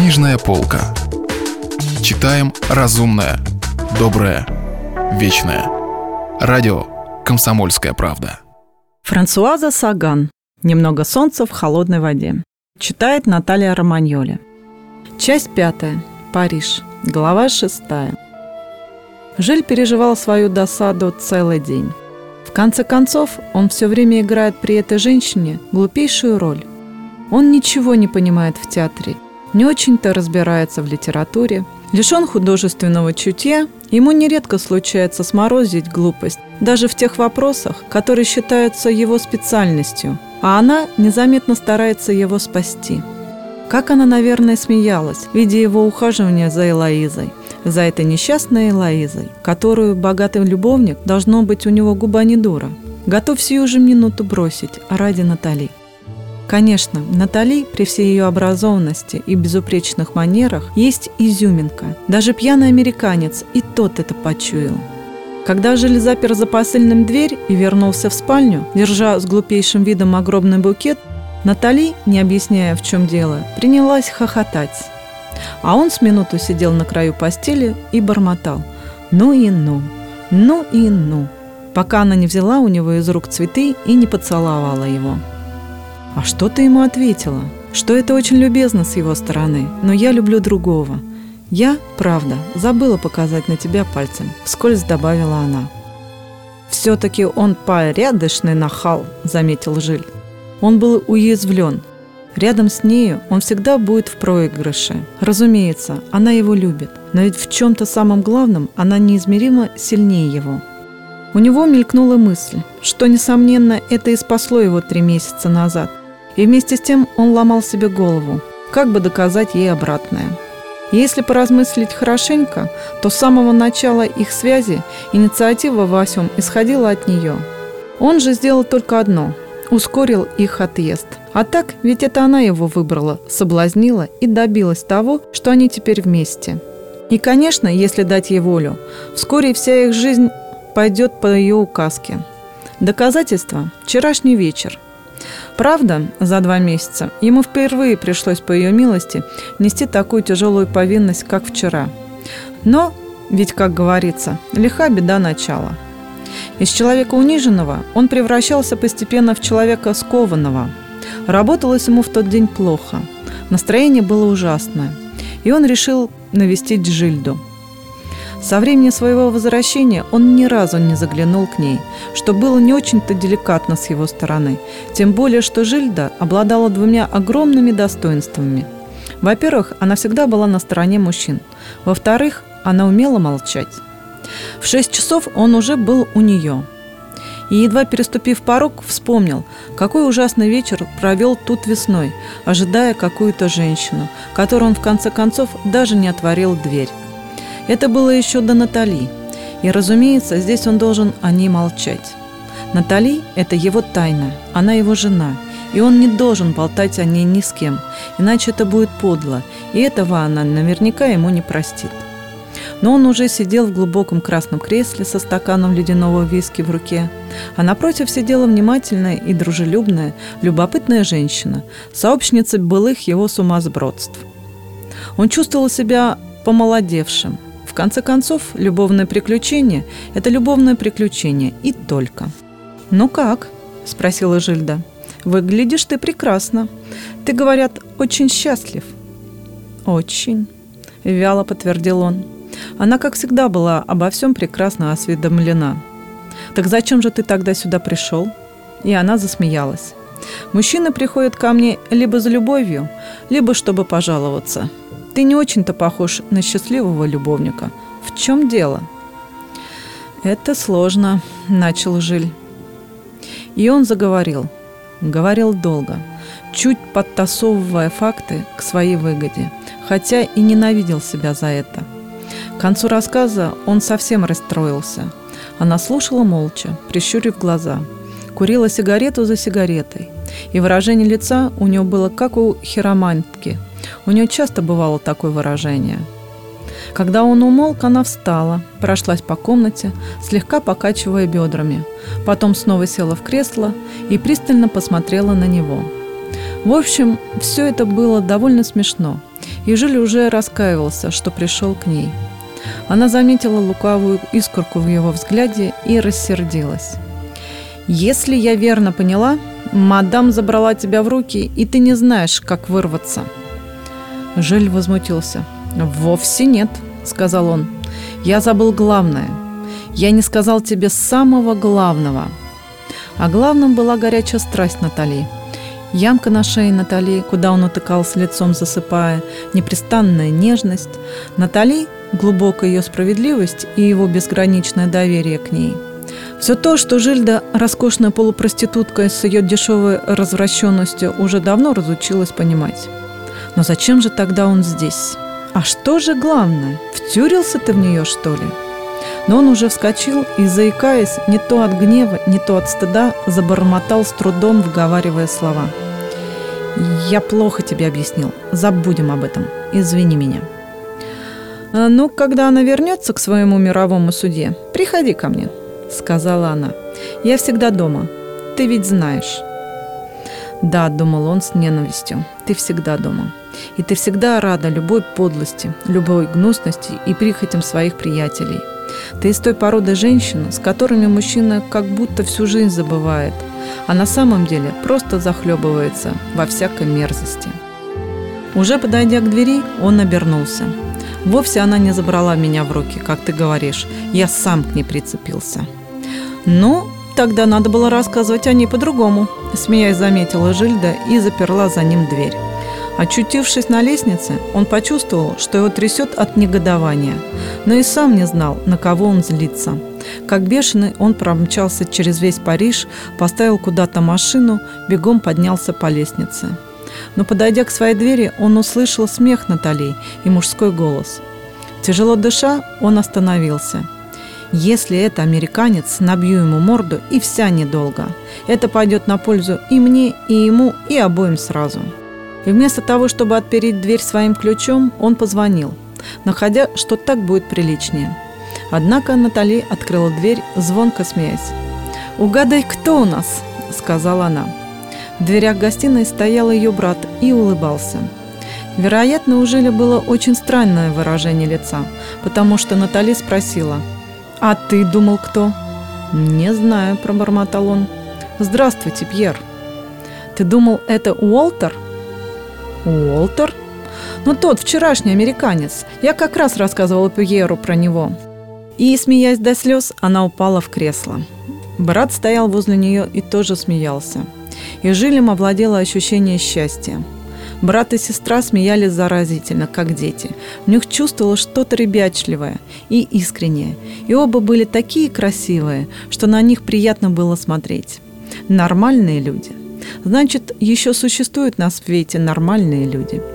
Книжная полка. Читаем разумное, доброе, вечное. Радио «Комсомольская правда». Франсуаза Саган. «Немного солнца в холодной воде». Читает Наталья Романьоли. Часть пятая. Париж. Глава шестая. Жиль переживал свою досаду целый день. В конце концов, он все время играет при этой женщине глупейшую роль. Он ничего не понимает в театре, не очень-то разбирается в литературе. Лишен художественного чутья, ему нередко случается сморозить глупость, даже в тех вопросах, которые считаются его специальностью, а она незаметно старается его спасти. Как она, наверное, смеялась, видя его ухаживание за Элоизой за этой несчастной Элоизой, которую богатый любовник, должно быть, у него губа не дура, готов сию же минуту бросить ради Натали. Конечно, Натали при всей ее образованности и безупречных манерах есть изюминка. Даже пьяный американец и тот это почуял. Когда Жиль запер за посыльным дверь и вернулся в спальню, держа с глупейшим видом огромный букет, Натали, не объясняя, в чем дело, принялась хохотать. А он с минуту сидел на краю постели и бормотал «Ну и ну, ну и ну», пока она не взяла у него из рук цветы и не поцеловала его. А что ты ему ответила? Что это очень любезно с его стороны, но я люблю другого. Я, правда, забыла показать на тебя пальцем, вскользь добавила она. «Все-таки он порядочный нахал», — заметил Жиль. Он был уязвлен, Рядом с нею он всегда будет в проигрыше. Разумеется, она его любит, но ведь в чем-то самом главном она неизмеримо сильнее его. У него мелькнула мысль, что, несомненно, это и спасло его три месяца назад. И вместе с тем он ломал себе голову, как бы доказать ей обратное. Если поразмыслить хорошенько, то с самого начала их связи инициатива во исходила от нее. Он же сделал только одно – ускорил их отъезд – а так, ведь это она его выбрала, соблазнила и добилась того, что они теперь вместе. И, конечно, если дать ей волю, вскоре вся их жизнь пойдет по ее указке. Доказательство – вчерашний вечер. Правда, за два месяца ему впервые пришлось, по ее милости, нести такую тяжелую повинность, как вчера. Но, ведь, как говорится, лиха беда начала. Из человека униженного он превращался постепенно в человека скованного – Работалось ему в тот день плохо. Настроение было ужасное. И он решил навестить Жильду. Со времени своего возвращения он ни разу не заглянул к ней, что было не очень-то деликатно с его стороны, тем более, что Жильда обладала двумя огромными достоинствами. Во-первых, она всегда была на стороне мужчин. Во-вторых, она умела молчать. В шесть часов он уже был у нее – и, едва переступив порог, вспомнил, какой ужасный вечер провел тут весной, ожидая какую-то женщину, которой он в конце концов даже не отворил дверь. Это было еще до Натали, и, разумеется, здесь он должен о ней молчать. Натали – это его тайна, она его жена, и он не должен болтать о ней ни с кем, иначе это будет подло, и этого она наверняка ему не простит. Но он уже сидел в глубоком красном кресле со стаканом ледяного виски в руке, а напротив сидела внимательная и дружелюбная, любопытная женщина, сообщница былых его сумасбродств. Он чувствовал себя помолодевшим. В конце концов, любовное приключение – это любовное приключение и только. «Ну как?» – спросила Жильда. «Выглядишь ты прекрасно. Ты, говорят, очень счастлив». «Очень», – вяло подтвердил он. Она, как всегда, была обо всем прекрасно осведомлена. «Так зачем же ты тогда сюда пришел?» И она засмеялась. «Мужчины приходят ко мне либо за любовью, либо чтобы пожаловаться. Ты не очень-то похож на счастливого любовника. В чем дело?» «Это сложно», – начал Жиль. И он заговорил. Говорил долго, чуть подтасовывая факты к своей выгоде, хотя и ненавидел себя за это – к концу рассказа он совсем расстроился. Она слушала молча, прищурив глаза. Курила сигарету за сигаретой. И выражение лица у нее было как у хиромантки. У нее часто бывало такое выражение. Когда он умолк, она встала, прошлась по комнате, слегка покачивая бедрами. Потом снова села в кресло и пристально посмотрела на него. В общем, все это было довольно смешно – И Жиль уже раскаивался, что пришел к ней. Она заметила лукавую искорку в его взгляде и рассердилась. «Если я верно поняла, мадам забрала тебя в руки, и ты не знаешь, как вырваться». Жиль возмутился. «Вовсе нет», — сказал он. «Я забыл главное. Я не сказал тебе самого главного». А главным была горячая страсть Натали. Ямка на шее Натали, куда он утыкался лицом, засыпая, непрестанная нежность. Натали – глубокая ее справедливость и его безграничное доверие к ней. Все то, что Жильда, роскошная полупроститутка с ее дешевой развращенностью, уже давно разучилась понимать. Но зачем же тогда он здесь? А что же главное? Втюрился ты в нее, что ли? Но он уже вскочил и, заикаясь, не то от гнева, не то от стыда, забормотал с трудом, выговаривая слова. «Я плохо тебе объяснил. Забудем об этом. Извини меня». «А «Ну, когда она вернется к своему мировому суде, приходи ко мне», — сказала она. «Я всегда дома. Ты ведь знаешь». «Да», — думал он с ненавистью, — «ты всегда дома. И ты всегда рада любой подлости, любой гнусности и прихотям своих приятелей. Ты из той породы женщин, с которыми мужчина как будто всю жизнь забывает, а на самом деле просто захлебывается во всякой мерзости». Уже подойдя к двери, он обернулся. Вовсе она не забрала меня в руки, как ты говоришь. Я сам к ней прицепился. Ну, тогда надо было рассказывать о ней по-другому, смеясь заметила Жильда и заперла за ним дверь. Очутившись на лестнице, он почувствовал, что его трясет от негодования, но и сам не знал, на кого он злится. Как бешеный, он промчался через весь Париж, поставил куда-то машину, бегом поднялся по лестнице. Но, подойдя к своей двери, он услышал смех Натали и мужской голос. Тяжело дыша, он остановился – если это американец, набью ему морду и вся недолго. Это пойдет на пользу и мне, и ему, и обоим сразу. И вместо того, чтобы отпереть дверь своим ключом, он позвонил, находя, что так будет приличнее. Однако Натали открыла дверь, звонко смеясь. «Угадай, кто у нас?» – сказала она. В дверях гостиной стоял ее брат и улыбался. Вероятно, у Жиля было очень странное выражение лица, потому что Натали спросила – «А ты думал, кто?» «Не знаю», – пробормотал он. «Здравствуйте, Пьер». «Ты думал, это Уолтер?» «Уолтер?» «Ну, тот вчерашний американец. Я как раз рассказывала Пьеру про него». И, смеясь до слез, она упала в кресло. Брат стоял возле нее и тоже смеялся. И жилем овладело ощущение счастья – Брат и сестра смеялись заразительно, как дети. В них чувствовалось что-то ребячливое и искреннее. И оба были такие красивые, что на них приятно было смотреть. Нормальные люди. Значит, еще существуют на свете нормальные люди –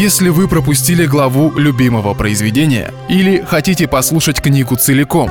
Если вы пропустили главу любимого произведения или хотите послушать книгу целиком,